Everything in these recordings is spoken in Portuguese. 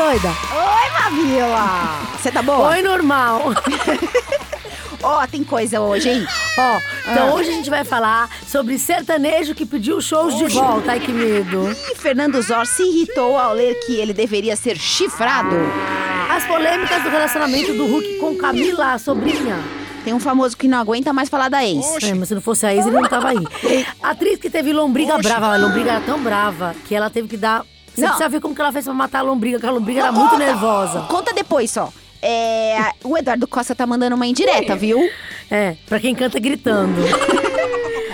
doida? Oi, Mavila! Você tá boa? Oi, normal. Ó, tem coisa hoje, hein? Ó, então Ah. hoje a gente vai falar sobre sertanejo que pediu shows de volta. Ai, que medo. E Fernando Zor se irritou ao ler que ele deveria ser chifrado. As polêmicas do relacionamento do Hulk com Camila, a sobrinha. Tem um famoso que não aguenta mais falar da ex. É, mas se não fosse a ex, ele não tava aí. A atriz que teve lombriga brava, a lombriga era tão brava que ela teve que dar. Você Não. precisa ver como que ela fez pra matar a lombriga, porque a lombriga era muito nervosa. Conta depois só. É, o Eduardo Costa tá mandando uma indireta, viu? É, pra quem canta gritando.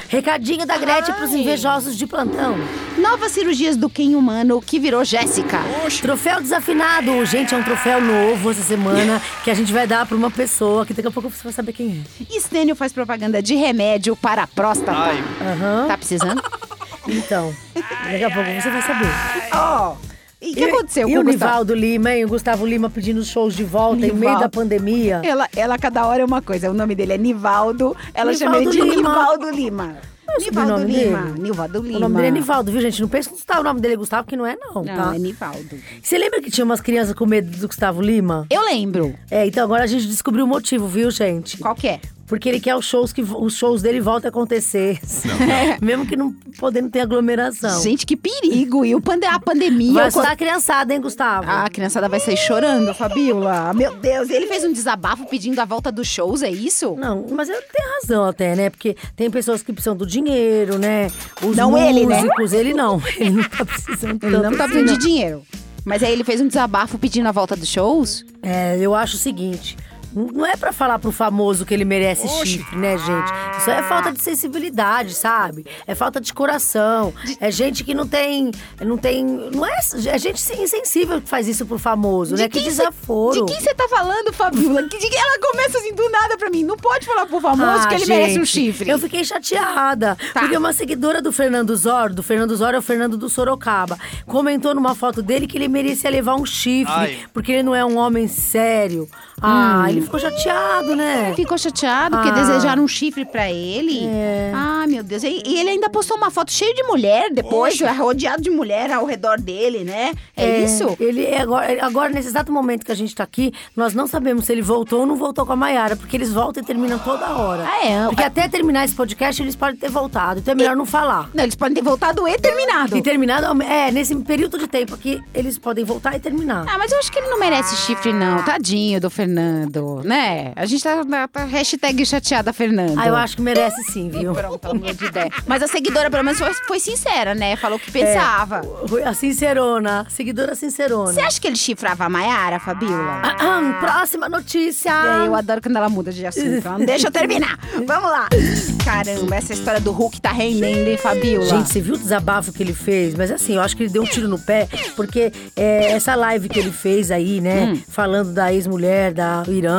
Recadinho da Gretchen pros invejosos de plantão. Novas cirurgias do Ken humano que virou Jéssica. Troféu desafinado. Gente, é um troféu novo essa semana que a gente vai dar pra uma pessoa que daqui a pouco você vai saber quem é. Estênio faz propaganda de remédio para a próstata. Aham. Tá precisando? Então, daqui a pouco você vai saber. Ó. E o que aconteceu E com o o Gustavo? Nivaldo Lima, hein? O Gustavo Lima pedindo shows de volta em meio Nivaldo. da pandemia. Ela, ela cada hora é uma coisa. O nome dele é Nivaldo. Ela chama ele de Nivaldo Lima. Nivaldo Lima. o Nivaldo Lima. dele? Nivaldo Lima. O nome dele é Nivaldo, viu, gente? Não pensa que o nome dele é Gustavo, que não é, não, Não, tá? é Nivaldo. Você lembra que tinha umas crianças com medo do Gustavo Lima? Eu lembro. É, então agora a gente descobriu o motivo, viu, gente? Qual que é? Porque ele quer os shows que os shows dele voltem a acontecer. Mesmo que não podendo ter aglomeração. Gente, que perigo. E o pande a pandemia... Vai assustar a criançada, hein, Gustavo? A criançada vai sair chorando, Fabiola. Meu Deus, ele fez um desabafo pedindo a volta dos shows, é isso? Não, mas ele tem razão até, né? Porque tem pessoas que precisam do dinheiro, né? Os Não músicos, ele, né? ele não. Ele não tá precisando Ele tanto não tá assim, precisando não. de dinheiro. Mas aí ele fez um desabafo pedindo a volta dos shows? É, eu acho o seguinte. Não é pra falar pro famoso que ele merece chifre, né, gente? Isso é falta de sensibilidade, sabe? É falta de coração. É gente que não tem. Não tem. Não é. É gente insensível que faz isso pro famoso, né? Que quem cê- desaforo. de quem você tá falando, Fabiola? De ela começa assim do nada pra mim? Não pode falar pro famoso Ah, que ele gente, merece um chifre. Eu fiquei chateada. Tá. Porque uma seguidora do Fernando Zor, do Fernando Zor é o Fernando do Sorocaba, comentou numa foto dele que ele merecia levar um chifre, Ai. porque ele não é um homem sério. Ah, Hum. ele ficou chateado, né? Ficou chateado porque Ah. desejaram um chifre pra ele. É. Ai, meu Deus. E e ele ainda postou uma foto cheia de mulher depois, rodeado de mulher ao redor dele, né? É, isso? Ele é agora, agora, nesse exato momento que a gente tá aqui, nós não sabemos se ele voltou ou não voltou com a Mayara, porque eles voltam e terminam toda hora. Ah, é? Porque até terminar esse podcast, eles podem ter voltado. Então é melhor não falar. Não, eles podem ter voltado e terminado. E terminado, é, nesse período de tempo aqui, eles podem voltar e terminar. Ah, mas eu acho que ele não merece chifre, não. Tadinho do Fernando, né? A gente tá na tá, hashtag chateada, Fernando. Ah, eu acho que merece sim, viu? Pronto, ela mudou de ideia. Mas a seguidora, pelo menos, foi, foi sincera, né? Falou o que pensava. A sincerona, a seguidora sincerona. Você acha que ele chifrava a Maiara, Fabiola? Ah, ah, próxima notícia. É, eu adoro quando ela muda de assunto. Ela não deixa eu terminar. Vamos lá. Caramba, essa história do Hulk tá rendendo, hein, Fabiola? Gente, você viu o desabafo que ele fez? Mas assim, eu acho que ele deu um tiro no pé, porque é, essa live que ele fez aí, né? Hum. Falando da ex-mulher da Irã,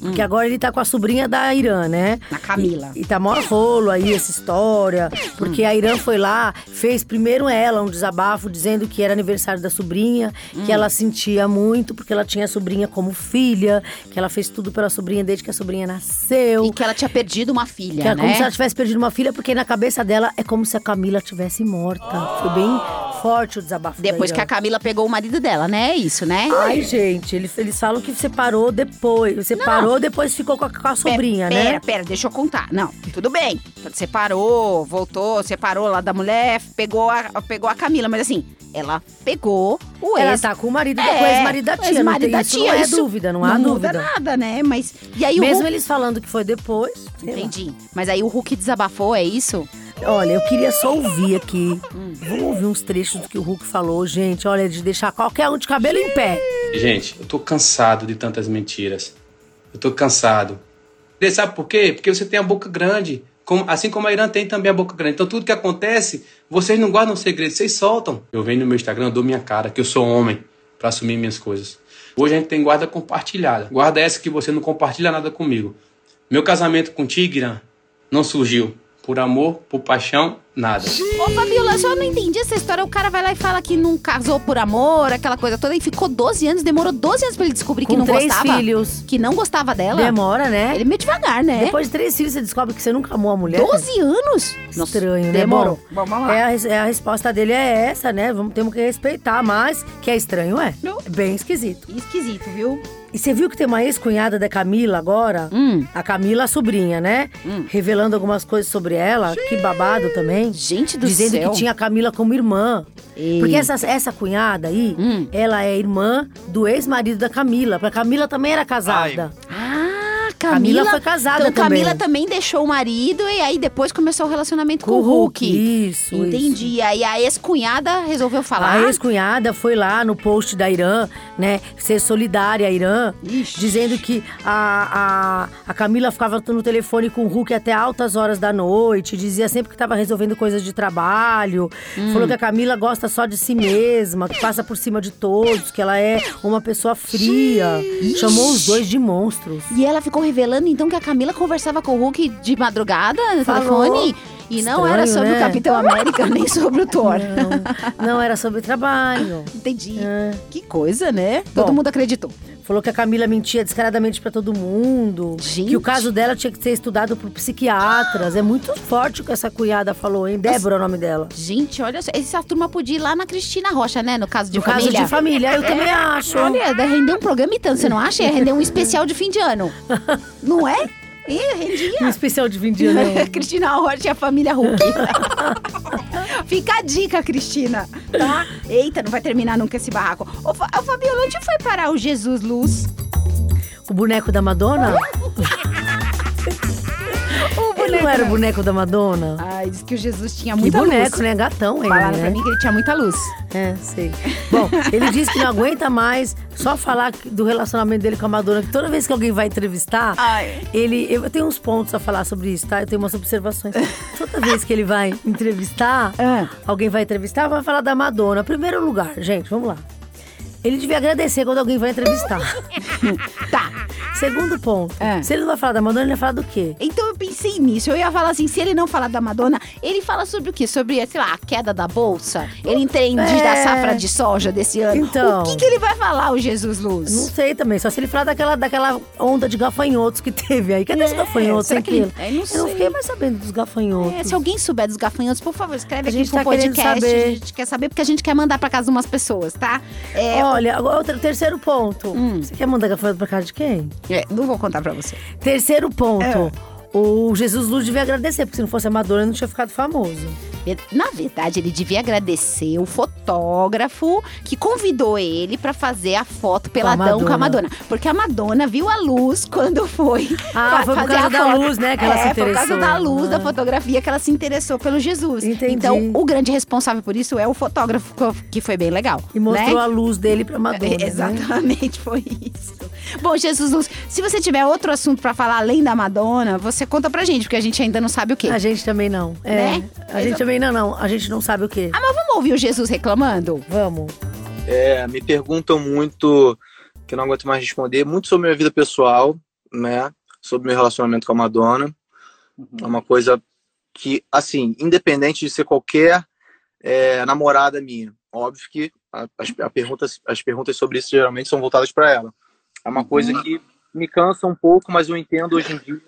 porque agora ele tá com a sobrinha da Irã, né? Na Camila. E, e tá maior rolo aí essa história, porque a Irã foi lá, fez primeiro ela um desabafo dizendo que era aniversário da sobrinha, Hum. que ela sentia muito, porque ela tinha a sobrinha como filha, que ela fez tudo pela sobrinha desde que a sobrinha nasceu. E que ela tinha perdido uma filha, Que é né? como se ela tivesse perdido uma filha, porque na cabeça dela é como se a Camila tivesse morta. Foi bem forte o desabafo. Depois que a. Camila pegou o marido dela, né? É isso, né? Ai, gente, eles, eles falam que separou depois. Separou, depois ficou com a, com a sobrinha, pera, né? Pera, pera, deixa eu contar. Não, tudo bem. Separou, voltou, separou lá da mulher, pegou a, pegou a Camila. Mas assim, ela pegou o ex. Ela tá com o marido da É, com o ex-marido da tia. Não ex-marido tem, da isso tia, não é isso dúvida, não, há não dúvida. muda nada, né? Mas. E aí o Mesmo Hulk. eles falando que foi depois. Entendi. Mas aí o Hulk desabafou, é isso? Olha, eu queria só ouvir aqui. Hum. Vamos ouvir uns trechos do que o Hulk falou, gente. Olha, de deixar qualquer um de cabelo em pé. Gente, eu tô cansado de tantas mentiras. Eu tô cansado. E sabe por quê? Porque você tem a boca grande. como- assim como a Irã tem também a boca grande. Então tudo que acontece, vocês não guardam segredo, vocês soltam. Eu venho no meu Instagram, dou minha cara, que eu sou homem, pra assumir minhas coisas. Hoje a gente tem guarda compartilhada. Guarda essa que você não compartilha nada comigo. Meu casamento contigo, Irã, não surgiu Por amor, por paixão, nada. Ô, Fabiola, eu só não entendi essa história. O cara vai lá e fala que não casou por amor, aquela coisa toda, e ficou 12 anos, demorou 12 anos pra ele descobrir que Com não três gostava. filhos. Que não gostava dela. Demora, né? Ele é meio devagar, né? Depois de três filhos, você descobre que você nunca amou a mulher. 12 anos? Estranho, né? Demorou. Bom, Vamos lá. É a, res- é a resposta dele é essa, né? Vamos, temos que respeitar, mas que é estranho, é. Não. Bem esquisito. Esquisito, viu? E você viu que tem uma ex-cunhada da Camila agora? Hum. A Camila, a sobrinha, né? Revelando algumas coisas sobre ela. Que babado também. Gente do Dizendo céu. que tinha a Camila como irmã. Ei. Porque essa, essa cunhada aí, Hum. ela é irmã do ex-marido da Camila. Pra Camila também era casada. Ah, Camila Camila. foi casada então, também. Camila também deixou o marido e aí depois começou o relacionamento com, Com o Hulk. Hulk, isso, Entendi. E aí a ex-cunhada resolveu falar. A ex-cunhada foi lá no post da Irã, né? Ser solidária à Irã, Ixi. dizendo que a, a, a Camila ficava no telefone com o Hulk até altas horas da noite, dizia sempre que estava resolvendo coisas de trabalho. Hum. Falou que a Camila gosta só de si mesma, que passa por cima de todos, que ela é uma pessoa fria. Chamou os dois de monstros. E ela ficou revelando então que a Camila conversava com o Hulk de madrugada no Falou. telefone. E não Estranho, era sobre né? o Capitão América, nem sobre o Thor. Não, não era sobre trabalho. Entendi. É. Que coisa, né? Todo Bom. mundo acreditou. Falou que a Camila mentia descaradamente pra todo mundo. Gente. Que o caso dela tinha que ser estudado por psiquiatras. É muito forte o que essa cunhada falou, hein? Débora é o nome dela. Gente, olha só. Essa turma podia ir lá na Cristina Rocha, né? No caso de No caso família. de família, eu também acho. Olha, render um programa e tanto, você não acha? Ia render um especial de fim de ano. Não é? Ih, rendia. Um especial de 20 anos. né? Cristina Rocha e a família Hulk. Fica a dica, Cristina. Tá? Eita, não vai terminar nunca esse barraco. Ô Fabiola, onde foi parar o Jesus Luz? O boneco da Madonna? O Ele não era o boneco da Madonna? Ai, diz que o Jesus tinha Que muita boneco, luz. né? Gatão ele, Falaram né? pra mim que ele tinha muita luz. É, sei. Bom, ele disse que não aguenta mais só falar do relacionamento dele com a Madonna. Que toda vez que alguém vai entrevistar, Ai. ele. Eu tenho uns pontos a falar sobre isso, tá? Eu tenho umas observações. Toda vez que ele vai entrevistar, Ah. alguém vai entrevistar, vai falar da Madonna. Primeiro lugar, gente, vamos lá. Ele devia agradecer quando alguém vai entrevistar. Tá. Segundo ponto, Ah. se ele não vai falar da Madonna, ele vai falar do quê? Então eu pensei nisso. Eu ia falar assim, se ele não falar da Madonna, ele fala sobre o quê? Sobre, sei lá, a queda da bolsa? Ele entende É. da safra de soja desse ano? Então. O que, que ele vai falar, o Jesus Luz? Não sei também, só se ele falar daquela, daquela onda de gafanhotos que teve aí. Cadê os É, gafanhotos, será que ele-? É, não Eu não fiquei mais sabendo dos gafanhotos. É, se alguém souber dos gafanhotos, por favor, escreve A aqui gente pro tá podcast. saber. A gente quer saber porque a gente quer mandar pra casa de umas pessoas, tá? É, Olha, agora outro, terceiro ponto. Hum. Você quer mandar gafanhoto pra casa de quem? É, não vou contar pra você. Terceiro ponto. É. O Jesus Luz devia agradecer, porque se não fosse a Madonna, ele não tinha ficado famoso. Na verdade, ele devia agradecer o fotógrafo que convidou ele pra fazer a foto peladão com a Madonna. Porque a Madonna viu a luz quando foi. Ah, foi por fazer causa a da foto. luz, né, que ela é, se por causa interessou. da luz da Ah. fotografia que ela se interessou pelo Jesus. Entendi. Então, o grande responsável por isso é o fotógrafo, que foi bem legal. E mostrou né? a luz dele pra Madonna. É, né? Exatamente, foi isso. Bom, Jesus Luz, se você tiver outro assunto pra falar além da Madonna, você conta pra gente, porque a gente ainda não sabe o quê. A gente também não. É. Né? A gente também não, não. A gente não sabe o quê. Ah, mas vamos ouvir o Jesus reclamando? Vamos. É, me perguntam muito, que eu não aguento mais responder, muito sobre minha vida pessoal, né? Sobre meu relacionamento com a Madonna. É uma coisa que, assim, independente de ser qualquer é, namorada minha, óbvio que a- as, a perguntas, as perguntas sobre isso geralmente são voltadas para ela. É uma coisa que me cansa um pouco, mas eu entendo hoje em dia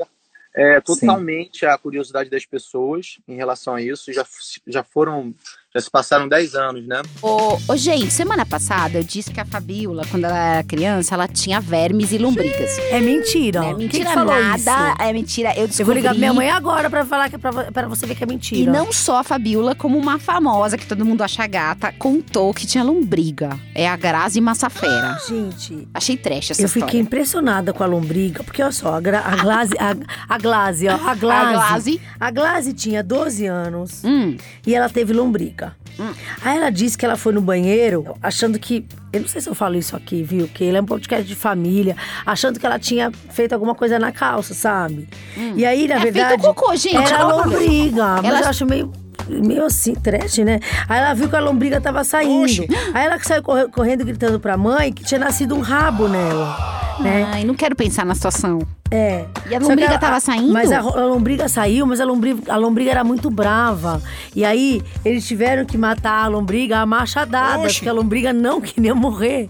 é, totalmente a curiosidade das pessoas em relação a isso. Já, já foram, já se passaram 10 anos, né? Ô, ô, gente, semana passada eu disse que a Fabiola, quando ela era criança, ela tinha vermes e lombrigas. É mentira. Não é Quem mentira nada, isso? é mentira. Eu descobri. Eu vou ligar pra minha mãe agora pra falar que é pra, pra você ver que é E mentira. não só a Fabiola, como uma famosa que todo mundo acha gata, contou que tinha lombriga. É a Grazi Massafera. Gente, Achei trash essa eu história. fiquei impressionada com a lombriga, porque olha só, a, Gra, a Glaze, a, a Glaze, ó, a Glaze, A Glazi. a Glaze tinha 12 anos Hum, e ela teve lombriga. Hum. Aí ela disse que ela foi no banheiro achando que. Eu não sei se eu falo isso aqui, viu? Que ele é um podcast de família, achando que ela tinha feito alguma coisa na calça, sabe? E aí, na é verdade. feito cocô, gente. Era lombriga, mas Ela- eu acho meio. Meio assim, trash, né? Aí ela viu que a lombriga tava saindo. Aí ela saiu corre- correndo, gritando pra mãe que tinha nascido um rabo nela, né? Ai, não quero pensar na situação. É. E a lombriga tava saindo? Mas a, a lombriga saiu, mas a lombriga, a lombriga era muito brava. E aí, eles tiveram que matar a lombriga a machadada, porque a lombriga não queria morrer.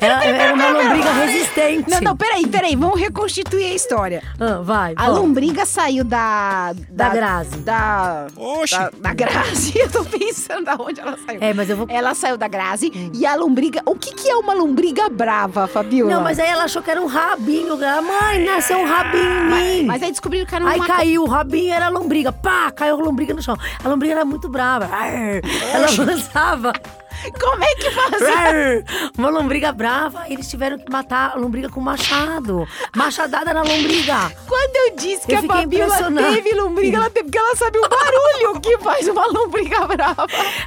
Ela era uma lombriga resistente. Não, não, peraí, peraí. Vamos reconstituir a história. Ah, vai. A lombriga saiu da. Da Grazi. Da. Da, da Grazi. Eu tô pensando da onde ela saiu. É, mas eu vou. Ela saiu da Grazi e a lombriga. O que, que é uma lombriga brava, Fabiola? Não, mas aí ela achou que era um rabinho. Mãe, nasceu um rabinho em mim. Mas aí descobriram que era Aí uma. caiu o rabinho, era a lombriga. Pá, caiu a lombriga no chão. A lombriga era muito brava. Arr, Ela avançava. Como é que faz? Arr, Uma lombriga brava. Eles tiveram que matar a lombriga com machado. Machadada na lombriga. Quando eu disse que Eu a Fabiola teve lombriga, ela teve porque ela sabe o barulho que faz uma lombriga brava.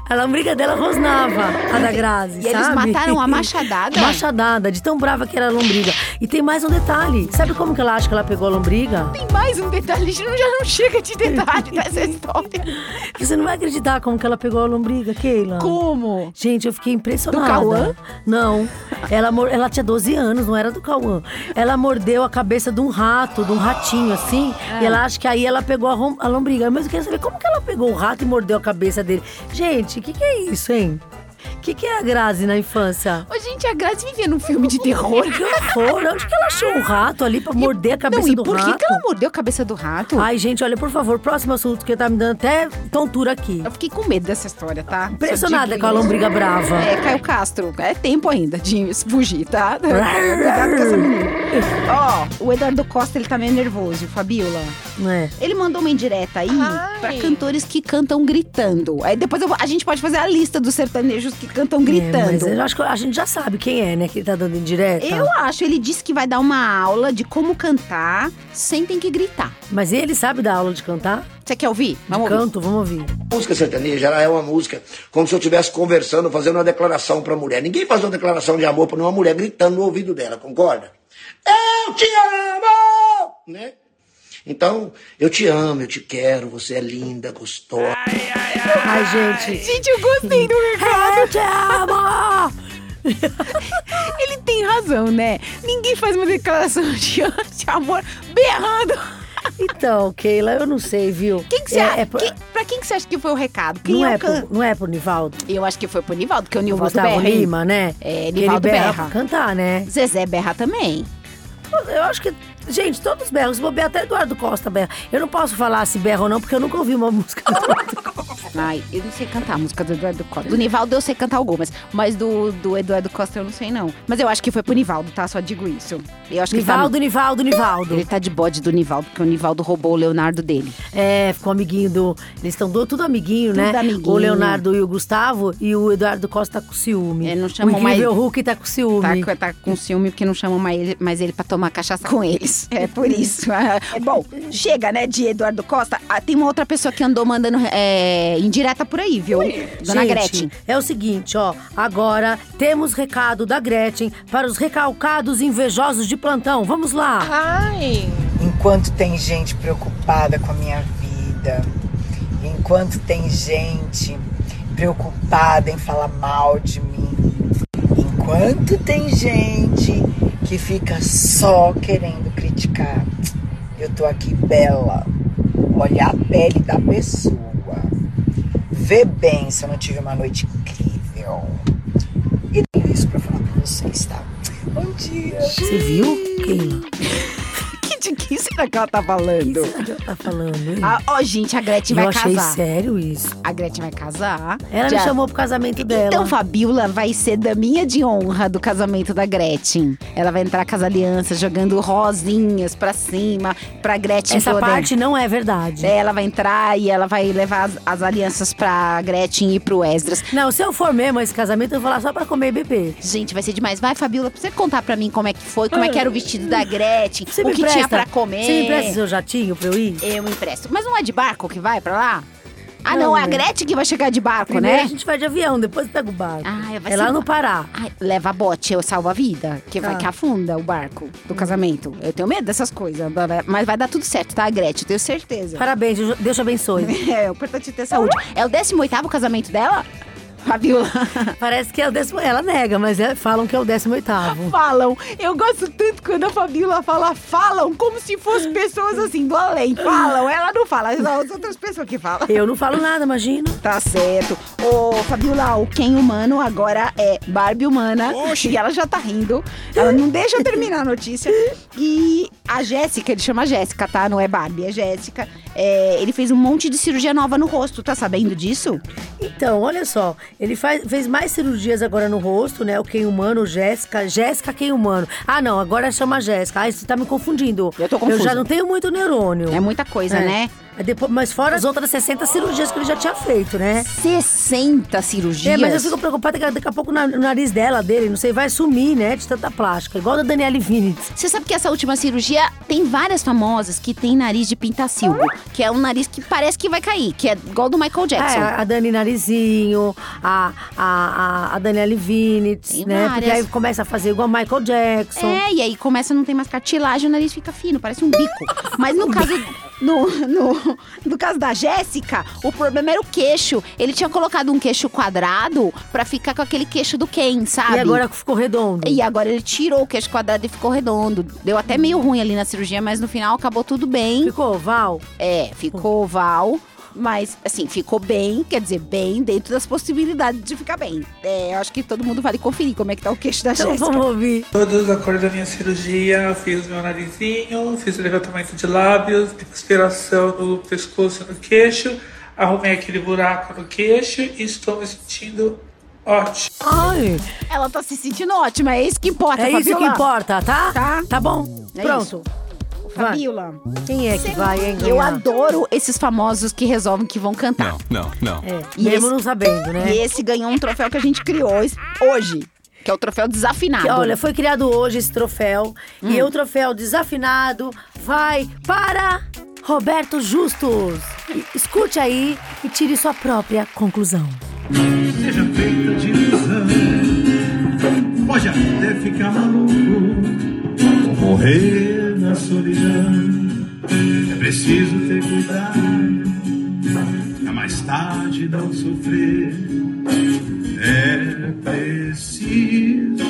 A lombriga dela rosnava, a da Grazi, E eles sabe? mataram a machadada? Machadada, de tão brava que era a lombriga. E tem mais um detalhe. Sabe como que ela acha que ela pegou a lombriga? Tem mais um detalhe, a gente não- já não chega de detalhe dessa história. Você não vai acreditar como que ela pegou a lombriga, Keila. Como? Gente, eu fiquei impressionada. Do Cauã? Não. Ela, ela tinha 12 anos, não era do Cauã. Ela mordeu a cabeça de um rato, de um ratinho, assim. Ah. E ela acha que aí ela pegou a, a lombriga. Mas eu queria saber como que ela pegou o rato e mordeu a cabeça dele. Gente, o que, que é isso, hein? O que, que é a Grazi na infância? Ô, gente, a Grazi vivia num filme de terror. Que horror! Onde que ela achou um rato ali pra morder a cabeça não, e do por rato? que, que ela mordeu a cabeça do rato? Ai, gente, olha, por favor, próximo assunto, que tá me dando até tontura aqui. Eu fiquei com medo dessa história, tá? Impressionada com a lombriga brava. É, Caio Castro, é tempo ainda de fugir, tá? Cuidado com essa menina. Ó, o Eduardo Costa, ele tá meio nervoso, Fabiola. É? Ele mandou uma indireta aí pra cantores que cantam gritando. Aí depois eu a gente pode fazer a lista dos sertanejos que cantam É, gritando. mas eu acho que a gente já sabe quem é, né, que tá dando indireta. Eu acho, ele disse que vai dar uma aula de como cantar sem ter que gritar. Mas ele sabe dar aula de cantar? Você quer ouvir? De Vamos ouvir. canto? Vamos ouvir. música sertaneja ela é uma música como se eu estivesse conversando, fazendo uma declaração pra mulher. Ninguém faz uma declaração de amor pra uma mulher gritando no ouvido dela, concorda? Eu te amo! Né? Então, eu te amo, eu te quero, você é linda, gostosa. Ai, gente. Gente, eu gostei do recado. Eu te amo! Ele tem razão, né? Ninguém faz uma declaração de, de amor berrando. Então, Keila, eu não sei, viu? Quem que você é, acha? é por- quem- pra quem que você acha que foi o recado? Quem não, é é can... por, não é por Nivaldo? Eu acho que foi pro Nivaldo, porque o O Nivaldo Gustavo berra. Lima, né? É, Que Nivaldo ele berra berra. pra cantar, né? Zezé berra também. Eu acho que. Gente, todos berram. Se bobear, até Eduardo Costa berra. Eu não posso falar se berra ou não, porque eu nunca ouvi uma música do Eduardo Costa. Ai, eu não sei cantar a música do Eduardo Costa. Do Nivaldo eu sei cantar algumas, mas do, do Eduardo Costa eu não sei não. Mas eu acho que foi pro Nivaldo, tá? Só digo isso. Eu acho que Nivaldo, ele Nivaldo, tá, Nivaldo. ele tá de bode do Nivaldo, porque o Nivaldo roubou o Leonardo dele. É, ficou amiguinho do. Eles estão do- tudo amiguinho, Tudo né? amiguinho. O Leonardo e o Gustavo e o Eduardo Costa tá com ciúme. É, não o chamam incrível mais- Hulk tá com ciúme. Tá, com- tá com ciúme porque não chamam mais ele, mais ele pra tomar cachaça com eles. É por isso. É, bom, chega, né, de Eduardo Costa. Ah, tem uma outra pessoa que andou mandando é, indireta por aí, viu? Dona Gente, Gretchen. É o seguinte, ó. Agora temos recado da Gretchen para os recalcados invejosos de plantão. Vamos lá. Enquanto tem gente preocupada com a minha vida, enquanto tem gente preocupada em falar mal de mim, enquanto tem gente que fica só querendo criticar, eu tô aqui bela, olha a pele da pessoa, vê bem se eu não tive uma noite incrível. E tenho isso pra falar pra vocês, tá? Bom dia! Você viu, Keila? De que será que ela tá O falando? será que ela tá falando, hein? Ah, Ó, gente, a Gretchen Eu vai achei casar. sério isso. A Gretchen vai casar. Ela Já- me chamou pro casamento dela. Então, Fabiola vai ser daminha de honra do casamento da Gretchen. Ela vai entrar com as alianças, jogando rosinhas pra cima, pra Gretchen Essa poder- parte não é verdade. É, Ela vai entrar e ela vai levar as, as alianças pra Gretchen e pro Esdras. Não, se eu for mesmo esse casamento, eu vou lá só pra comer e beber. Gente, vai ser demais. Vai, Fabiola, pra você contar pra mim como é que foi, como é que era o vestido da Gretchen, Você o me que tinha pra comer. Você me empresta seu jatinho pra eu ir? Eu empresto. Mas não é de barco que vai pra lá? Ah, Não, não, é a né? Gretchen que vai chegar de barco, Primeiro né? a gente vai de avião, depois pega o barco. Ah, vai é lá no Pará. Ai, leva bote, eu salvo a vida, que vai Tá. que afunda o barco do casamento. Eu tenho medo dessas coisas, mas vai dar tudo certo, tá, Gretchen? Tenho certeza. Parabéns, Deus te abençoe. É, o importante é ter saúde. É o 18º casamento dela? Fabiola. Parece que é o décimo. Ela nega, mas é- falam que é o décimo oitavo. Falam. Eu gosto tanto quando a Fabiola fala falam, como se fossem pessoas assim do além. Falam. Ela não fala, são as outras pessoas que falam. Eu não falo nada, imagina. Tá certo. Ô, Fabiola, o Ken humano agora é Barbie humana. E ela já tá rindo. Ela não deixa eu terminar a notícia. E a Jéssica, ele chama Jéssica, tá? Não é Barbie, é Jéssica. É, ele fez um monte de cirurgia nova no rosto. Tá sabendo disso? Então, olha só, ele faz, fez mais cirurgias agora no rosto, né? O Quem Humano, Jéssica. Jéssica Quem Humano. Ah, não, agora chama Jéssica. Ah, você tá me confundindo. Eu tô Eu confusa. já não tenho muito neurônio. É muita coisa, É. né? Depois, mas fora as outras 60 cirurgias que ele já tinha feito, né? 60 cirurgias. É, mas eu fico preocupada que daqui a pouco o nariz dela, dele, não sei, vai sumir, né? De tanta plástica. Igual da Daniele Vinitz. Você sabe que essa última cirurgia tem várias famosas que tem nariz de pintacilgo, que é um nariz que parece que vai cair, que é igual do Michael Jackson. É, a Dani Narizinho, a, a, a, a Daniele Vinitz, Tem né? Porque várias. aí começa a fazer igual Michael Jackson. É, e aí começa a não ter mais cartilagem, o nariz fica fino, parece um bico. Mas no caso. No, no, no caso da Jéssica, o problema era o queixo. Ele tinha colocado um queixo quadrado pra ficar com aquele queixo do Ken, sabe? E agora ficou redondo. E agora ele tirou o queixo quadrado e ficou redondo. Deu até meio ruim ali na cirurgia, mas no final acabou tudo bem. Ficou oval? É, ficou oval. Mas, assim, ficou bem, quer dizer, bem dentro das possibilidades de ficar bem. É, eu acho que todo mundo vale conferir como é que tá o queixo da Então Jéssica. vamos ouvir. Todos acordo da minha cirurgia, fiz meu narizinho, fiz o levantamento de lábios, aspiração no pescoço e no queixo, arrumei aquele buraco no queixo e estou me sentindo ótimo. Ai, Ela tá se sentindo ótima, é isso que importa, é isso que importa, tá? Tá. Tá bom. É Pronto. Vai. Fabiola. Quem é que vai, hein? Eu adoro esses famosos que resolvem que vão cantar. Não, não, não. É, E mesmo esse- não sabendo, né? E esse ganhou um troféu que a gente criou hoje, que é o troféu desafinado. Que, olha, foi criado hoje esse troféu. Hum. E o troféu desafinado vai para Roberto Justus. Escute aí e tire sua própria conclusão. seja feita de ilusão. Pode até ficar maluco, morrer na solidão. É preciso ter cuidado, pra mais tarde não sofrer. É preciso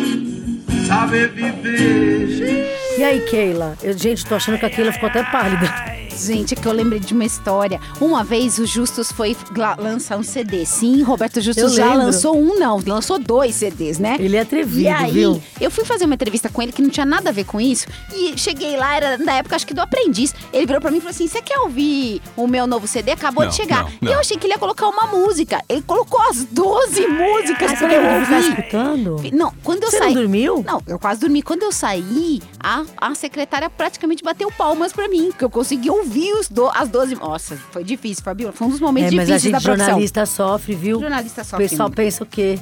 saber viver. E aí, Keila? Eu, gente, tô achando que a Keila ficou até pálida. Gente, é que eu lembrei de uma história. Uma vez o Justus foi lançar um CD. Sim, Roberto Justus Eu já lembro. lançou um, não. Lançou dois CDs, né? Ele é atrevido, E aí, viu? eu fui fazer uma entrevista com ele que não tinha nada a ver com isso. E cheguei lá, era da época, acho que do aprendiz. Ele virou pra mim e falou assim: Você quer ouvir o meu novo CD? Acabou Não, de chegar. não, E não. eu achei que ele ia colocar uma música. Ele colocou as 12 músicas pra você eu ouvir. escutando? Não, quando eu Você saí. não dormiu? Não, eu quase dormi. Quando eu saí, a, a secretária praticamente bateu palmas pra mim, porque eu consegui ouvir os do, as 12. Nossa, foi difícil, Fabiola. Foi um dos momentos É, mas a difíceis gente, da profissão. jornalista sofre, viu? Jornalista O sofre pessoal muito. pensa o quê?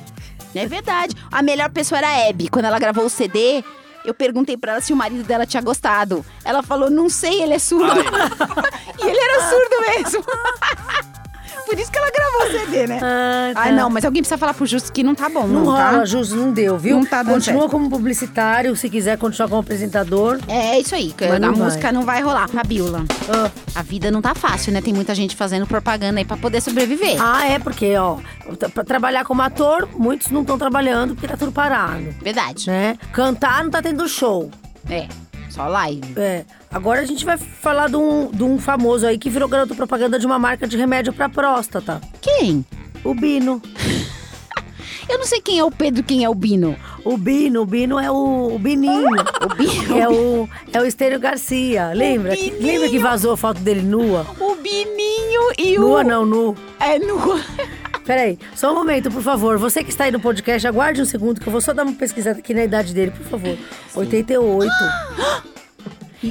É verdade. A melhor pessoa era a Abby. Quando ela gravou o CD, eu perguntei pra ela se o marido dela tinha gostado. Ela falou, não sei, ele é surdo. e ele era surdo mesmo. Por isso que ela gravou o CD, né? Ah, tá. Ai, não, mas alguém precisa falar pro Justo que não tá bom, Não não, tá? rola, Jus, não deu, viu? Não tá dando Continua certo. como publicitário, se quiser continuar como apresentador. É isso aí, que Mas a vai. música não vai rolar. Fabiola, Ah. a vida não tá fácil, né? Tem muita gente fazendo propaganda aí pra poder sobreviver. Ah, é porque, ó, pra trabalhar como ator, muitos não estão trabalhando porque tá tudo parado, Verdade. né? Cantar não tá tendo show. É, só live. É. Agora a gente vai falar de um, de um famoso aí que virou garoto propaganda de uma marca de remédio pra próstata. Quem? O Bino. Eu não sei quem é o Pedro, quem é o Bino. O Bino, o Bino é o, o Bininho. O Bino. É o, é o Estênio Garcia. Lembra? que-. Lembra que vazou a foto dele nua? O Bininho e o. Nua não, nu. É nua. Peraí, só um momento, por favor. Você que está aí no podcast, aguarde um segundo que eu vou só dar uma pesquisada aqui na idade dele, por favor. 88.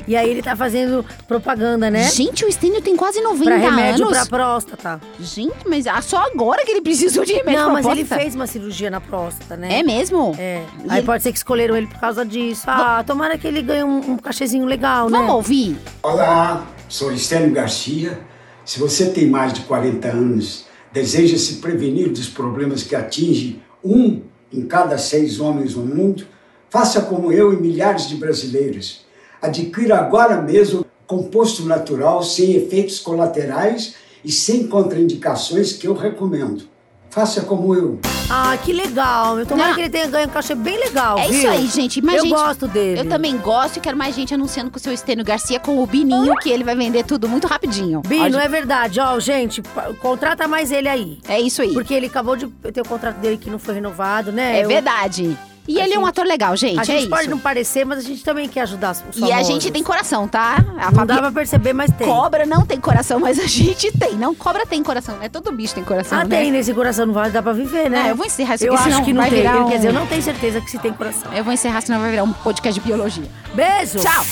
E aí ele tá fazendo propaganda, né? Gente, o Estênio tem quase 90 Pra remédio anos. pra próstata. Gente, mas ah, só agora que ele precisou de remédio Não, pra mas ele fez uma cirurgia na próstata, né? É mesmo? É. E Aí ele- pode ser que escolheram ele por causa disso. Ah, tomara que ele ganhe um, um cachezinho legal, né? Vamos ouvir? Olá, sou Estênio Garcia. Se você tem mais de 40 anos, deseja se prevenir dos problemas que atingem um em cada seis homens no mundo, faça como eu e milhares de brasileiros. Adquira agora mesmo composto natural sem efeitos colaterais e sem contraindicações que eu recomendo. Faça como eu. Ah, que legal. Eu tomara Não. que ele tenha ganho um cachê bem legal, É viu? isso aí, gente. Mas, eu gente, gosto dele. Eu também gosto e quero mais gente anunciando com o seu Estênio Garcia, com o Bininho, que ele vai vender tudo muito rapidinho. Bi, Ó, não é verdade. Ó, gente, contrata mais ele aí. É isso aí. Porque ele acabou de ter o contrato dele que não foi renovado, né? É Eu- verdade. E ele é um gente- ator legal, gente. A é gente isso. pode não parecer, mas a gente também quer ajudar os E a gente famosos. tem coração, tá? A Não dá pra perceber, mas tem. Cobra não tem coração, mas a gente tem. Não, cobra tem coração, né? Todo bicho tem coração, Ah, né? tem nesse coração, não vai dar pra viver, né? Ah, eu vou encerrar isso Eu aqui, acho senão que não vai tem. virar um- Quer dizer, eu não tenho certeza que se tem coração. Eu vou encerrar, senão vai virar um podcast de biologia. Beijo! Tchau!